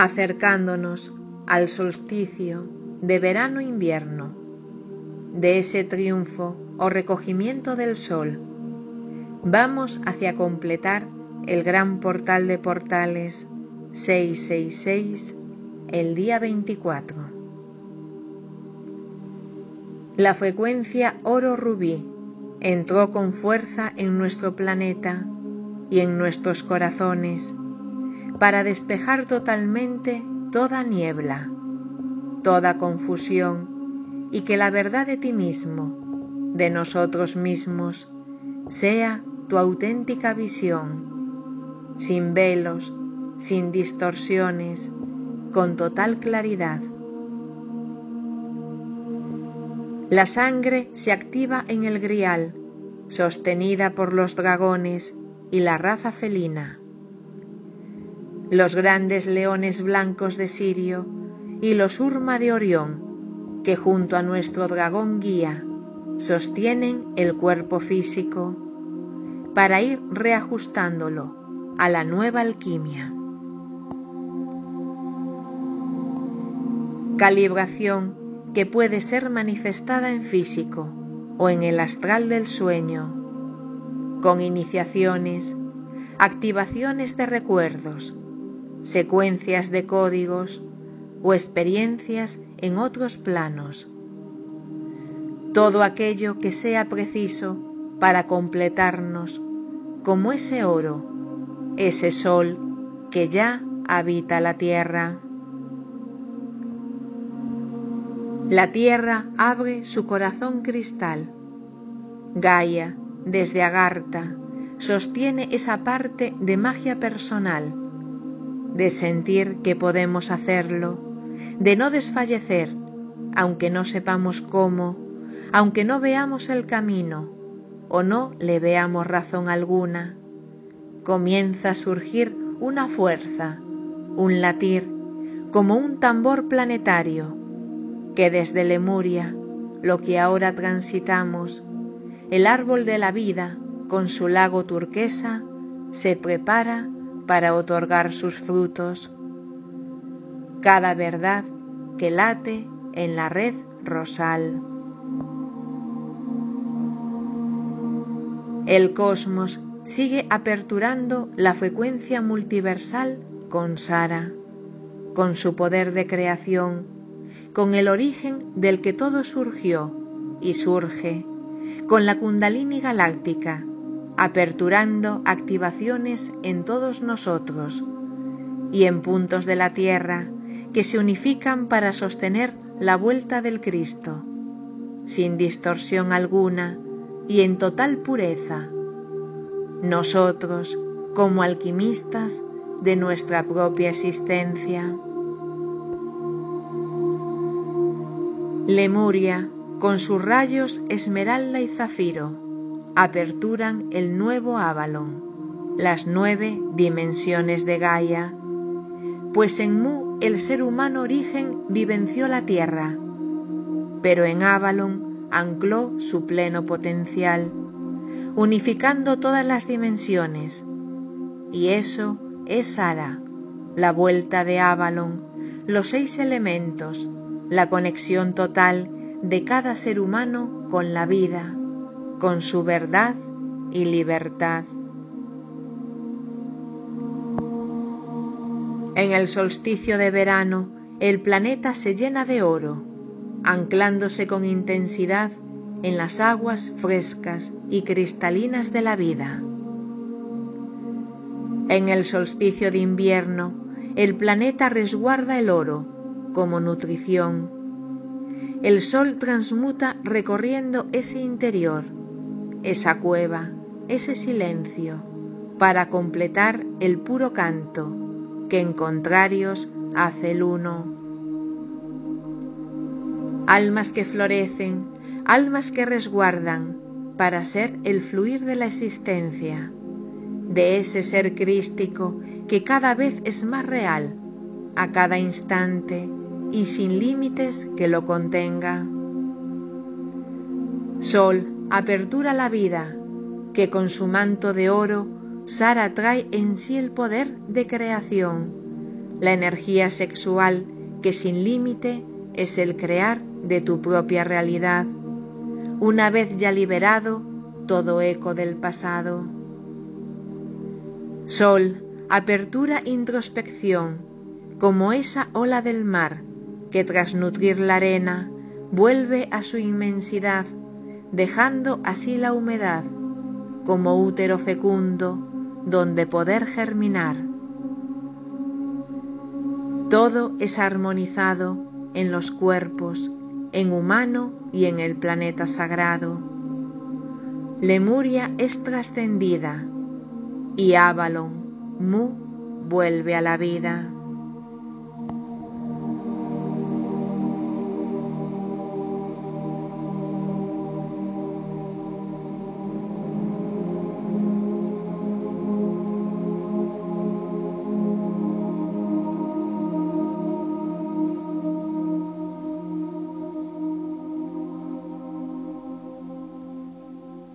acercándonos al solsticio de verano-invierno, de ese triunfo o recogimiento del sol, vamos hacia completar el gran portal de portales 666 el día 24. La frecuencia oro-rubí entró con fuerza en nuestro planeta y en nuestros corazones para despejar totalmente toda niebla, toda confusión y que la verdad de ti mismo, de nosotros mismos, sea tu auténtica visión, sin velos, sin distorsiones, con total claridad. La sangre se activa en el grial, sostenida por los dragones y la raza felina. Los grandes leones blancos de Sirio y los urma de Orión, que junto a nuestro dragón guía sostienen el cuerpo físico para ir reajustándolo a la nueva alquimia. calibración que puede ser manifestada en físico o en el astral del sueño, con iniciaciones, activaciones de recuerdos, secuencias de códigos o experiencias en otros planos. Todo aquello que sea preciso para completarnos como ese oro, ese sol que ya habita la tierra. La tierra abre su corazón cristal. Gaia, desde Agartha, sostiene esa parte de magia personal, de sentir que podemos hacerlo, de no desfallecer, aunque no sepamos cómo, aunque no veamos el camino o no le veamos razón alguna. Comienza a surgir una fuerza, un latir, como un tambor planetario que desde Lemuria, lo que ahora transitamos, el árbol de la vida con su lago turquesa, se prepara para otorgar sus frutos. Cada verdad que late en la red rosal. El cosmos sigue aperturando la frecuencia multiversal con Sara, con su poder de creación con el origen del que todo surgió y surge, con la kundalini galáctica, aperturando activaciones en todos nosotros y en puntos de la Tierra que se unifican para sostener la vuelta del Cristo, sin distorsión alguna y en total pureza. Nosotros, como alquimistas de nuestra propia existencia. Lemuria, con sus rayos esmeralda y zafiro, aperturan el nuevo Avalon, las nueve dimensiones de Gaia, pues en Mu el ser humano origen vivenció la tierra, pero en Avalon ancló su pleno potencial, unificando todas las dimensiones, y eso es Sara, la vuelta de Avalon, los seis elementos, la conexión total de cada ser humano con la vida, con su verdad y libertad. En el solsticio de verano, el planeta se llena de oro, anclándose con intensidad en las aguas frescas y cristalinas de la vida. En el solsticio de invierno, el planeta resguarda el oro, como nutrición. El sol transmuta recorriendo ese interior, esa cueva, ese silencio, para completar el puro canto que en contrarios hace el uno. Almas que florecen, almas que resguardan para ser el fluir de la existencia, de ese ser crístico que cada vez es más real, a cada instante, y sin límites que lo contenga. Sol, apertura la vida, que con su manto de oro Sara trae en sí el poder de creación, la energía sexual que sin límite es el crear de tu propia realidad, una vez ya liberado todo eco del pasado. Sol, apertura introspección, como esa ola del mar que tras nutrir la arena vuelve a su inmensidad, dejando así la humedad como útero fecundo donde poder germinar. Todo es armonizado en los cuerpos, en humano y en el planeta sagrado. Lemuria es trascendida y Avalon, Mu, vuelve a la vida.